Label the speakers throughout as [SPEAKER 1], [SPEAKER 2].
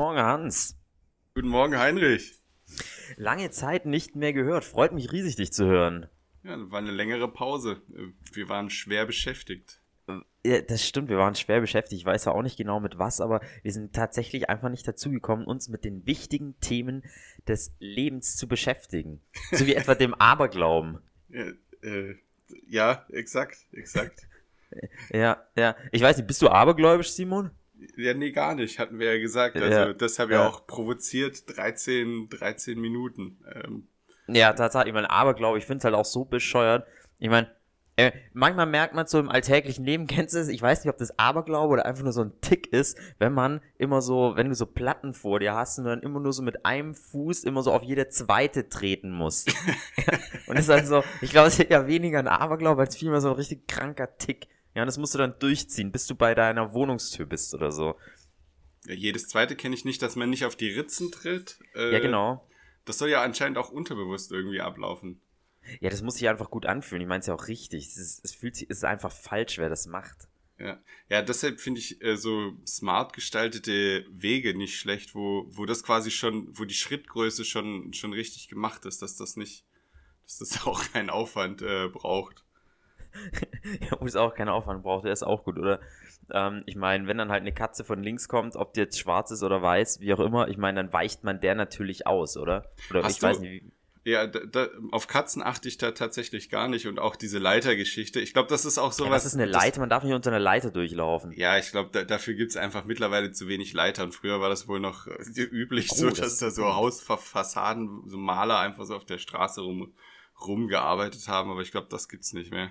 [SPEAKER 1] Morgen, Hans.
[SPEAKER 2] Guten Morgen, Heinrich.
[SPEAKER 1] Lange Zeit nicht mehr gehört. Freut mich riesig, dich zu hören.
[SPEAKER 2] Ja, war eine längere Pause. Wir waren schwer beschäftigt.
[SPEAKER 1] Ja, das stimmt, wir waren schwer beschäftigt. Ich weiß ja auch nicht genau mit was, aber wir sind tatsächlich einfach nicht dazugekommen, uns mit den wichtigen Themen des Lebens zu beschäftigen. So wie etwa dem Aberglauben.
[SPEAKER 2] Ja, äh, ja, exakt, exakt.
[SPEAKER 1] Ja, ja. Ich weiß nicht, bist du abergläubisch, Simon?
[SPEAKER 2] Ja, nee, gar nicht, hatten wir ja gesagt. Also
[SPEAKER 1] Ja,
[SPEAKER 2] das habe ja
[SPEAKER 1] ja.
[SPEAKER 2] auch provoziert, 13, 13 Minuten. Ähm,
[SPEAKER 1] Ja, tatsächlich. Ich meine, Aberglaube, ich finde es halt auch so bescheuert. Ich meine, äh, manchmal merkt man so im alltäglichen Leben, kennst du es? Ich weiß nicht, ob das Aberglaube oder einfach nur so ein Tick ist, wenn man immer so, wenn du so Platten vor dir hast und dann immer nur so mit einem Fuß immer so auf jede zweite treten musst. und das ist halt so, ich glaube, es ist ja weniger ein Aberglaube als vielmehr so ein richtig kranker Tick. Ja, und das musst du dann durchziehen, bis du bei deiner Wohnungstür bist oder so.
[SPEAKER 2] ja, jedes zweite kenne ich nicht, dass man nicht auf die Ritzen tritt. Äh,
[SPEAKER 1] Ja, genau.
[SPEAKER 2] Das soll ja anscheinend auch unterbewusst irgendwie ablaufen.
[SPEAKER 1] Ja, das muss sich einfach gut anfühlen. Ich meine es ja auch richtig. Es, ist, es fühlt sich, es ist einfach falsch, wer das macht.
[SPEAKER 2] Ja, ja deshalb finde ich äh, so smart gestaltete Wege nicht schlecht, wo, wo das quasi schon, wo die Schrittgröße schon, schon richtig gemacht ist, dass das nicht, dass das auch keinen Aufwand äh, braucht.
[SPEAKER 1] Ja, wo es auch keinen Aufwand braucht, der ist auch gut, oder? Ähm, ich meine, wenn dann halt eine Katze von links kommt, ob die jetzt schwarz ist oder weiß, wie auch immer, ich meine, dann weicht man der natürlich aus, oder? Oder
[SPEAKER 2] Hast
[SPEAKER 1] ich
[SPEAKER 2] du-
[SPEAKER 1] weiß nicht, wie,
[SPEAKER 2] Ja, da, da, auf Katzen achte ich da tatsächlich gar nicht und auch diese Leitergeschichte. Ich glaube, das ist auch
[SPEAKER 1] ja,
[SPEAKER 2] sowas.
[SPEAKER 1] was ist eine
[SPEAKER 2] das-
[SPEAKER 1] Leiter? Man darf nicht unter einer Leiter durchlaufen.
[SPEAKER 2] Ja, ich glaube, da, dafür gibt's einfach mittlerweile zu wenig Leiter und früher war das wohl noch äh, üblich,
[SPEAKER 1] Oh,
[SPEAKER 2] so,
[SPEAKER 1] das
[SPEAKER 2] dass da so. Hausfassaden, so Maler einfach so auf der Straße rum, rumgearbeitet haben, aber ich glaube, das gibt's nicht mehr.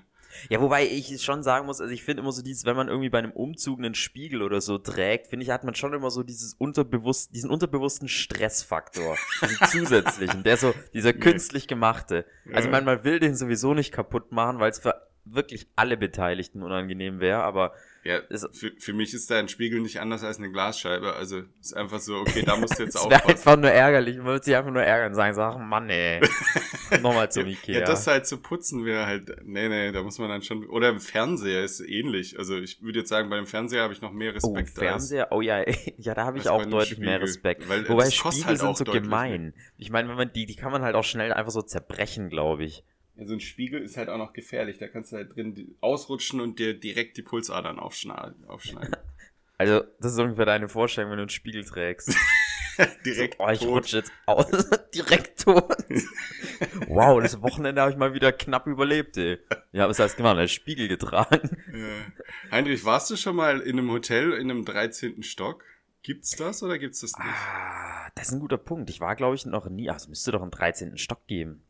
[SPEAKER 1] Ja, wobei ich schon sagen muss, also ich finde immer so dieses, wenn man irgendwie bei einem Umzug einen Spiegel oder so trägt, finde ich, hat man schon immer so dieses unterbewusst, diesen unterbewussten Stressfaktor. diesen zusätzlichen, der so, dieser künstlich gemachte. Also meine, man will den sowieso nicht kaputt machen, weil es für wirklich alle Beteiligten unangenehm wäre, aber
[SPEAKER 2] Ja, für, für mich ist da ein Spiegel nicht anders als eine Glasscheibe. Also ist einfach so, okay, da musst du jetzt aufpassen.
[SPEAKER 1] einfach nur ärgerlich. Man würde sich einfach nur ärgern und sagen, ach Mann, ey. Nochmal zum Ikea.
[SPEAKER 2] Ja, das halt zu putzen wäre halt, nee, nee, da muss man dann schon, oder im Fernseher ist ähnlich. Also ich würde jetzt sagen, beim Fernseher habe ich noch mehr
[SPEAKER 1] Oh,
[SPEAKER 2] Respekt.
[SPEAKER 1] Fernseher, oh ja, ja, da habe ich
[SPEAKER 2] als
[SPEAKER 1] auch
[SPEAKER 2] bei
[SPEAKER 1] deutlich mehr
[SPEAKER 2] Spiegel.
[SPEAKER 1] Respekt.
[SPEAKER 2] Weil,
[SPEAKER 1] Wobei
[SPEAKER 2] das
[SPEAKER 1] Spiegel
[SPEAKER 2] halt
[SPEAKER 1] sind so gemein. Ich meine, wenn man die, die kann man halt auch schnell einfach so zerbrechen, glaube ich.
[SPEAKER 2] Ja, so ein Spiegel ist halt auch noch gefährlich. Da kannst du halt drin ausrutschen und dir direkt die Pulsadern aufschneiden.
[SPEAKER 1] Also, das ist ungefähr deine Vorstellung, wenn du einen Spiegel trägst.
[SPEAKER 2] direkt
[SPEAKER 1] oh, ich
[SPEAKER 2] tot.
[SPEAKER 1] rutsche jetzt aus. Direkt tot. wow, das Wochenende habe ich mal wieder knapp überlebt, ey. Ja, was heißt gemacht? Einen Spiegel getragen.
[SPEAKER 2] Äh, Heinrich, warst du schon mal in einem Hotel in einem 13. Stock? Gibt's das oder gibt's das nicht?
[SPEAKER 1] Ah, das ist ein guter Punkt. Ich war, glaube ich, noch nie. Ach, es müsste doch einen 13. Stock geben.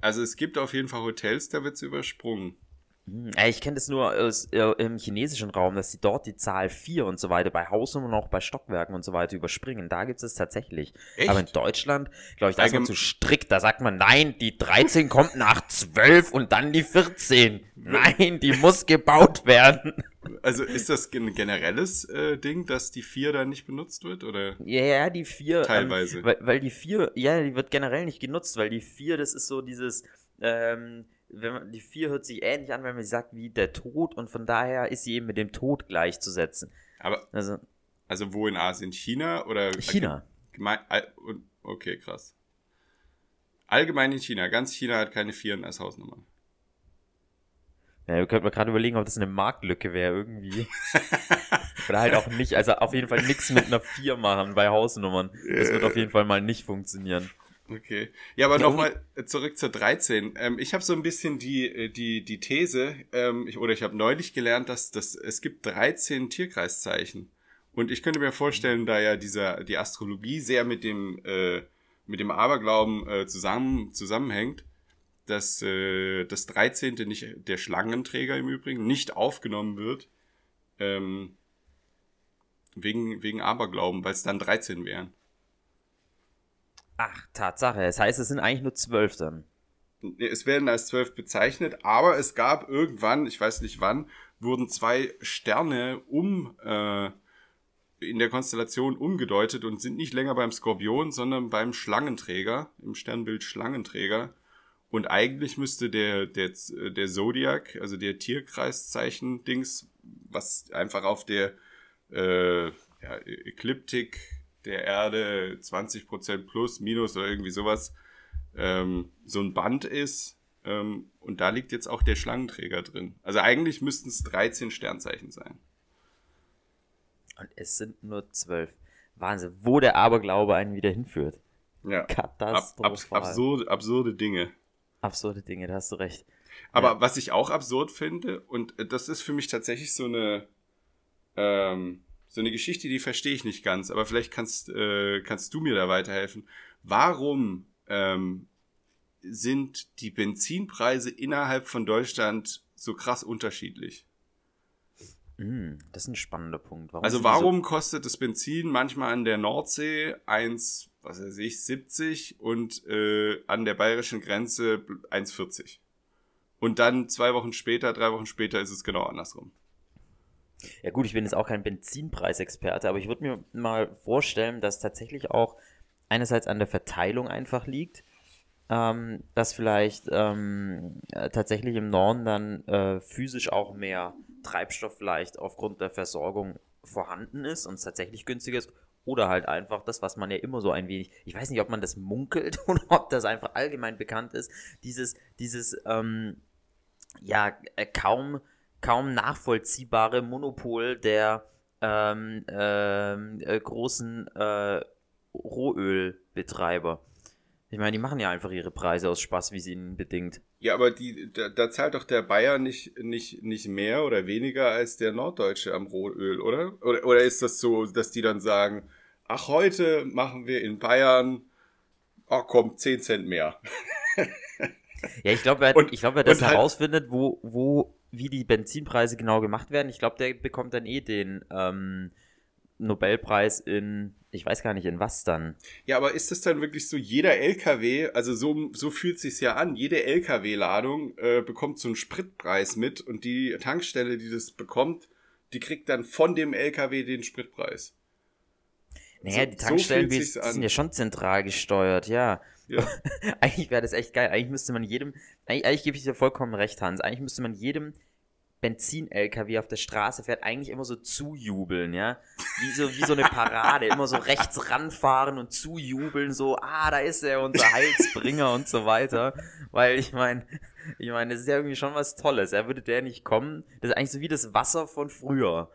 [SPEAKER 2] Also es gibt auf jeden Fall Hotels, da wird's übersprungen.
[SPEAKER 1] Hm, ich kenne das nur aus, äh, im chinesischen Raum, dass sie dort die Zahl 4 und so weiter bei Hausnummern und auch bei Stockwerken und so weiter überspringen. Da gibt es tatsächlich.
[SPEAKER 2] Echt?
[SPEAKER 1] Aber in Deutschland, glaube ich, da ist man zu strikt. Da sagt man, nein, die 13 kommt nach 12 und dann die 14. Nein, die muss gebaut werden.
[SPEAKER 2] Also ist das ein generelles äh, Ding, dass die 4 dann nicht benutzt wird? Oder?
[SPEAKER 1] Ja, ja, die 4.
[SPEAKER 2] Teilweise.
[SPEAKER 1] Ähm, weil, weil die 4, ja, die wird generell nicht genutzt, weil die 4, das ist so dieses, ähm, wenn man, die 4 hört sich ähnlich an, wenn man sagt, wie der Tod und von daher ist sie eben mit dem Tod gleichzusetzen.
[SPEAKER 2] Aber,
[SPEAKER 1] Also,
[SPEAKER 2] also wo in Asien? China oder?
[SPEAKER 1] China.
[SPEAKER 2] Gemein, all- und- okay, krass. Allgemein in China. Ganz China hat keine Vieren als Hausnummer.
[SPEAKER 1] Ja, wir könnten mal gerade überlegen, ob das eine Marktlücke wäre irgendwie. Oder halt auch nicht. Also auf jeden Fall nichts mit einer 4 machen bei Hausnummern. Das wird auf jeden Fall mal nicht funktionieren.
[SPEAKER 2] Okay. Ja, aber
[SPEAKER 1] Ja,
[SPEAKER 2] nochmal zurück zur 13. Ähm, ich habe so ein bisschen die, äh, die, die These, ähm, ich, oder ich habe neulich gelernt, dass, dass es gibt 13 Tierkreiszeichen. Und ich könnte mir vorstellen, da ja dieser, die Astrologie sehr mit dem, äh, mit dem Aberglauben äh, zusammen, zusammenhängt, dass äh, das 13. nicht, der Schlangenträger im Übrigen, nicht aufgenommen wird, ähm, wegen, wegen Aberglauben, weil es dann 13 wären.
[SPEAKER 1] Ach, Tatsache. Das heißt, es sind eigentlich nur 12 dann.
[SPEAKER 2] Es werden als zwölf bezeichnet, aber es gab irgendwann, ich weiß nicht wann, wurden zwei Sterne um, äh, in der Konstellation umgedeutet und sind nicht länger beim Skorpion, sondern beim Schlangenträger, im Sternbild Schlangenträger. Und eigentlich müsste der, der, der Zodiac, also der Tierkreiszeichen-Dings, was einfach auf der äh, ja, Ekliptik der Erde 20% plus, minus oder irgendwie sowas, ähm, so ein Band ist. Ähm, und da liegt jetzt auch der Schlangenträger drin. Also eigentlich müssten es 13 Sternzeichen sein.
[SPEAKER 1] Und es sind nur zwölf. Wahnsinn, wo der Aberglaube einen wieder hinführt.
[SPEAKER 2] Ja. Katastrophal. Ab, ab, absurde, absurde Dinge.
[SPEAKER 1] Absurde Dinge, da hast du recht.
[SPEAKER 2] Aber ja. was ich auch absurd finde, und das ist für mich tatsächlich so eine, ähm, so eine Geschichte, die verstehe ich nicht ganz, aber vielleicht kannst, äh, kannst du mir da weiterhelfen. Warum ähm, sind die Benzinpreise innerhalb von Deutschland so krass unterschiedlich?
[SPEAKER 1] Mm, das ist ein spannender Punkt.
[SPEAKER 2] Warum also warum so kostet das Benzin manchmal an der Nordsee 1, was weiß ich, 70 und äh, an der bayerischen Grenze 1,40? Und dann zwei Wochen später, drei Wochen später ist es genau andersrum.
[SPEAKER 1] Ja gut, ich bin jetzt auch kein Benzinpreisexperte, aber ich würde mir mal vorstellen, dass tatsächlich auch einerseits an der Verteilung einfach liegt, ähm, dass vielleicht ähm, äh, tatsächlich im Norden dann äh, physisch auch mehr Treibstoff vielleicht aufgrund der Versorgung vorhanden ist und es tatsächlich günstiger ist. Oder halt einfach das, was man ja immer so ein wenig, ich weiß nicht, ob man das munkelt oder ob das einfach allgemein bekannt ist, dieses, dieses, ähm, ja, äh, kaum, kaum nachvollziehbare Monopol der ähm, ähm, äh, großen äh, Rohölbetreiber. Ich meine, die machen ja einfach ihre Preise aus Spaß, wie sie ihnen bedingt.
[SPEAKER 2] Ja, aber die, da, da, zahlt doch der Bayer nicht, nicht, nicht mehr oder weniger als der Norddeutsche am Rohöl, oder? oder? Oder ist das so, dass die dann sagen, ach, heute machen wir in Bayern, ach komm, 10 Cent mehr.
[SPEAKER 1] ja, ich glaube, wer, und, glaub, wer das halt herausfindet, wo, wo, wie die Benzinpreise genau gemacht werden, ich glaube, der bekommt dann eh den ähm, Nobelpreis in ich weiß gar nicht, in was dann.
[SPEAKER 2] Ja, aber ist das dann wirklich so, jeder LKW, also so, so fühlt sich's ja an, jede LKW-Ladung äh, bekommt so einen Spritpreis mit und die Tankstelle, die das bekommt, die kriegt dann von dem LKW den Spritpreis.
[SPEAKER 1] Naja, so, die Tankstellen so sind ja schon zentral gesteuert, ja. ja. eigentlich wäre das echt geil. Eigentlich müsste man jedem, eigentlich, eigentlich gebe ich dir vollkommen recht, Hans, eigentlich müsste man jedem Benzin-LKW auf der Straße fährt, eigentlich immer so zujubeln, ja. Wie so, wie so eine Parade, immer so rechts ranfahren und zujubeln, so, ah, da ist er, unser Heilsbringer und so weiter. Weil ich meine, ich meine, das ist ja irgendwie schon was Tolles. Er würde der nicht kommen. Das ist eigentlich so wie das Wasser von früher.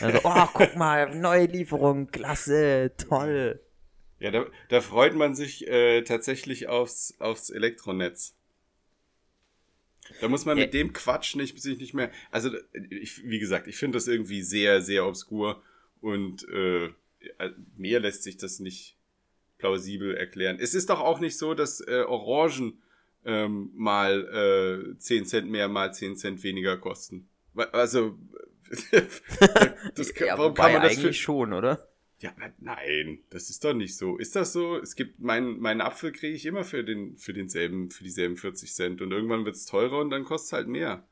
[SPEAKER 1] Also, oh, guck mal, neue Lieferung, klasse, toll.
[SPEAKER 2] Ja, da, da freut man sich äh, tatsächlich aufs, aufs Elektronetz. Da muss man mit dem Quatsch nicht, sich nicht mehr. Also, ich, wie gesagt, ich finde das irgendwie sehr, sehr obskur und äh, mehr lässt sich das nicht plausibel erklären. Es ist doch auch nicht so, dass äh, Orangen ähm, mal äh, 10 Cent mehr, mal 10 Cent weniger kosten. Also,
[SPEAKER 1] das, ja, warum kann man das eigentlich für, schon, oder?
[SPEAKER 2] Ja, nein, das ist doch nicht so. Ist das so? Es gibt meinen meinen Apfel kriege ich immer für den für denselben für dieselben 40 Cent und irgendwann wird es teurer und dann kostet es halt mehr.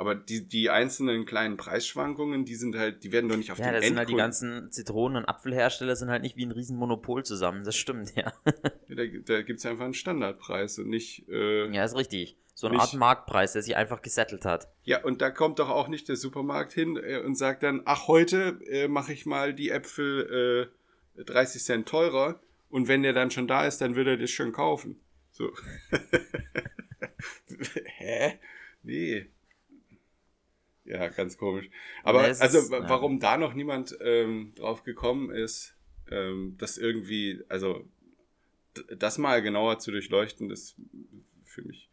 [SPEAKER 2] Aber die, die einzelnen kleinen Preisschwankungen, die sind halt, die werden doch nicht auf
[SPEAKER 1] ja, den Ja, das sind halt die ganzen Zitronen- und Apfelhersteller sind halt nicht wie ein Riesenmonopol zusammen. Das stimmt, ja.
[SPEAKER 2] ja da da gibt es einfach einen Standardpreis und nicht. Äh,
[SPEAKER 1] ja, ist richtig. So eine Art Marktpreis, der sich einfach gesettelt hat.
[SPEAKER 2] Ja, und da kommt doch auch nicht der Supermarkt hin äh, und sagt dann, ach, heute äh, mache ich mal die Äpfel äh, 30 Cent teurer und wenn der dann schon da ist, dann wird er das schon kaufen. So. Hä? Nee. Ja, ganz komisch. Aber nee, also, ist, warum ja. da noch niemand ähm, drauf gekommen ist, ähm, das irgendwie, also das mal genauer zu durchleuchten, ist für mich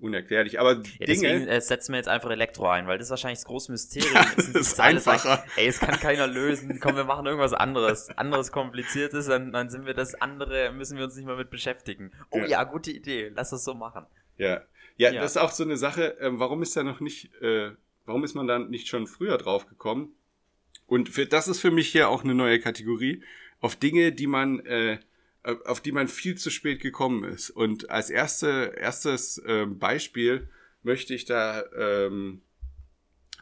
[SPEAKER 2] unerklärlich. Aber ja, Dinge.
[SPEAKER 1] Deswegen äh, setzen wir jetzt einfach Elektro ein, weil das ist wahrscheinlich das große Mysterium.
[SPEAKER 2] das ist einfacher. Sagt,
[SPEAKER 1] ey, es kann keiner lösen. Komm, wir machen irgendwas anderes. Anderes kompliziertes, dann, dann sind wir das andere, müssen wir uns nicht mehr mit beschäftigen. Oh ja, ja gute Idee. Lass das so machen.
[SPEAKER 2] Ja. Ja, ja. das ist auch so eine Sache. Ähm, warum ist da noch nicht, äh, warum ist man da nicht schon früher drauf gekommen? Und für, das ist für mich hier auch eine neue Kategorie. Auf Dinge, die man, äh, auf die man viel zu spät gekommen ist. Und als erste, erstes ähm, Beispiel möchte ich da ähm,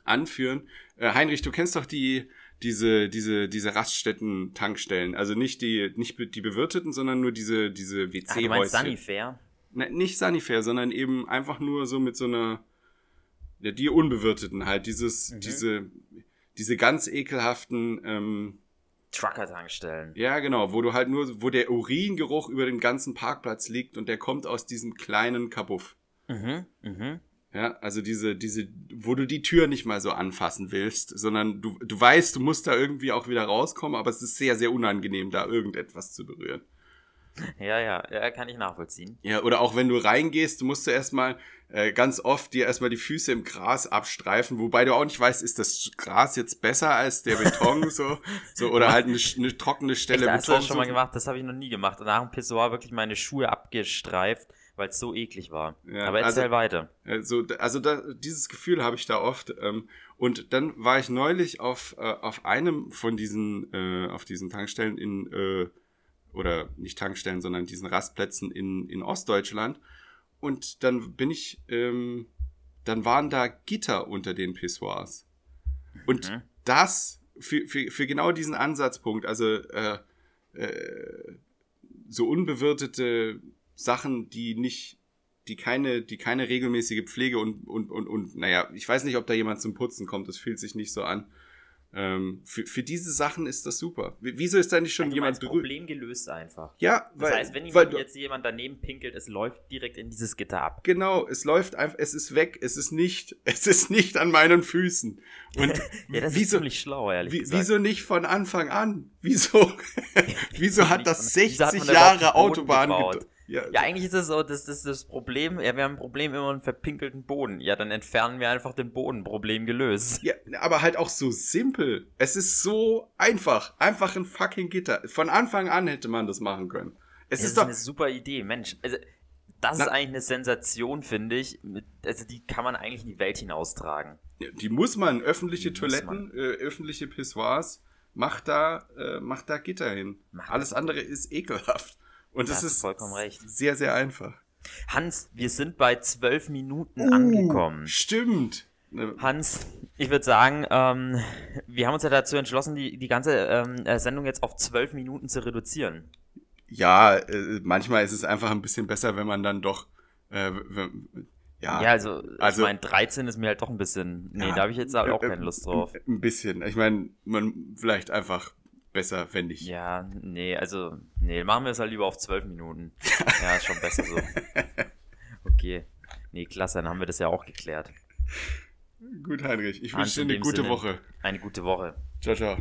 [SPEAKER 2] anführen. Äh, Heinrich, du kennst doch die, diese, diese, diese Raststätten-Tankstellen. Also nicht die, nicht die bewirteten, sondern nur diese, diese
[SPEAKER 1] Ah, du meinst. Sanifair?
[SPEAKER 2] Ne, nicht Sanifair, sondern eben einfach nur so mit so einer, ja, die unbewirteten halt, dieses,
[SPEAKER 1] Mhm.
[SPEAKER 2] diese, diese ganz ekelhaften, ähm,
[SPEAKER 1] Trucker-Tankstellen.
[SPEAKER 2] ja, genau, wo du halt nur, wo der Uringeruch über den ganzen Parkplatz liegt und der kommt aus diesem kleinen Kabuff.
[SPEAKER 1] Mhm, mhm.
[SPEAKER 2] Ja, also diese, diese, wo du die Tür nicht mal so anfassen willst, sondern du, du weißt, du musst da irgendwie auch wieder rauskommen, aber es ist sehr, sehr unangenehm, da irgendetwas zu berühren.
[SPEAKER 1] Ja, ja, ja, kann ich nachvollziehen.
[SPEAKER 2] Ja, oder auch wenn du reingehst, musst du erstmal äh, ganz oft dir erstmal die Füße im Gras abstreifen, wobei du auch nicht weißt, ist das Gras jetzt besser als der Beton so, so oder halt eine, eine trockene Stelle
[SPEAKER 1] Echt, hast du
[SPEAKER 2] Beton.
[SPEAKER 1] das schon mal gemacht? Das habe ich noch nie gemacht. Und nach dem Pissoir wirklich meine Schuhe abgestreift, weil es so eklig war.
[SPEAKER 2] Ja,
[SPEAKER 1] Aber erzähl
[SPEAKER 2] also-
[SPEAKER 1] weiter.
[SPEAKER 2] Also, also da, dieses Gefühl habe ich da oft. Ähm, und dann war ich neulich auf, äh, auf einem von diesen, äh, auf diesen Tankstellen in, äh, oder nicht Tankstellen, sondern diesen Rastplätzen in, in Ostdeutschland. Und dann bin ich, ähm, dann waren da Gitter unter den Pissoirs. Und
[SPEAKER 1] Mhm.
[SPEAKER 2] das für, für, für genau diesen Ansatzpunkt, also äh, äh, so unbewirtete Sachen, die nicht, die keine, die keine regelmäßige Pflege und, und, und, und, naja, ich weiß nicht, ob da jemand zum Putzen kommt, das fühlt sich nicht so an. Ähm, für, für diese Sachen ist das super. Wie- Wieso ist da nicht schon
[SPEAKER 1] Also
[SPEAKER 2] jemand
[SPEAKER 1] meinst
[SPEAKER 2] drü-
[SPEAKER 1] Problem gelöst einfach.
[SPEAKER 2] Ja,
[SPEAKER 1] Das
[SPEAKER 2] weil,
[SPEAKER 1] heißt, wenn
[SPEAKER 2] weil
[SPEAKER 1] jetzt jemand daneben pinkelt, es läuft direkt in dieses Gitter ab.
[SPEAKER 2] genau, es läuft einfach, es ist weg, es ist nicht, es ist nicht an meinen Füßen. Und
[SPEAKER 1] Ja, das ist
[SPEAKER 2] wieso,
[SPEAKER 1] ziemlich schlau, ehrlich
[SPEAKER 2] wie,
[SPEAKER 1] gesagt.
[SPEAKER 2] wieso nicht von Anfang an? Wieso, wieso hat das
[SPEAKER 1] Wieso hat man
[SPEAKER 2] 60
[SPEAKER 1] da
[SPEAKER 2] Jahre Autobahn
[SPEAKER 1] gebaut?
[SPEAKER 2] Ja,
[SPEAKER 1] Ja, eigentlich ist es so, das, das ist das Problem. Ja, wir haben ein Problem immer einen verpinkelten Boden. Ja, dann entfernen wir einfach den Boden. Problem gelöst.
[SPEAKER 2] Ja, aber halt auch so simpel. Es ist so einfach. Einfach ein fucking Gitter. Von Anfang an hätte man das machen können. Es
[SPEAKER 1] Das
[SPEAKER 2] ist
[SPEAKER 1] ist
[SPEAKER 2] doch.
[SPEAKER 1] eine super Idee, Mensch. Also, das
[SPEAKER 2] Na-
[SPEAKER 1] ist eigentlich eine Sensation, finde ich. Also, die kann man eigentlich in die Welt hinaustragen.
[SPEAKER 2] Die muss man. Öffentliche
[SPEAKER 1] Die
[SPEAKER 2] Toiletten, Äh, öffentliche Pissoirs. Macht da, äh, macht da Gitter hin.
[SPEAKER 1] Macht
[SPEAKER 2] Alles andere ist ekelhaft. Und es ist
[SPEAKER 1] vollkommen recht.
[SPEAKER 2] sehr, sehr einfach.
[SPEAKER 1] Hans, wir sind bei zwölf Minuten
[SPEAKER 2] Uh,
[SPEAKER 1] angekommen.
[SPEAKER 2] Stimmt. Ne,
[SPEAKER 1] Hans, ich würde sagen, ähm, wir haben uns ja dazu entschlossen, die, die ganze ähm, äh, Sendung jetzt auf zwölf Minuten zu reduzieren.
[SPEAKER 2] Ja, äh, manchmal ist es einfach ein bisschen besser, wenn man dann doch. Äh, ja,
[SPEAKER 1] Ja, also,
[SPEAKER 2] also-
[SPEAKER 1] ich meine, 13 ist mir halt doch ein bisschen. Nee,
[SPEAKER 2] Ja,
[SPEAKER 1] da habe ich jetzt auch
[SPEAKER 2] äh,
[SPEAKER 1] keine Lust drauf.
[SPEAKER 2] Ein bisschen. Ich meine, man vielleicht einfach besser, wenn nicht.
[SPEAKER 1] Ja, nee, also, nee, machen wir es halt lieber auf zwölf Minuten. Ja, ist schon besser so. Okay. Nee, klasse, dann haben wir das ja auch geklärt.
[SPEAKER 2] Gut, Heinrich. Ich wünsche dir
[SPEAKER 1] in
[SPEAKER 2] eine gute
[SPEAKER 1] Sinne,
[SPEAKER 2] Woche.
[SPEAKER 1] Eine gute Woche.
[SPEAKER 2] Ciao, ciao.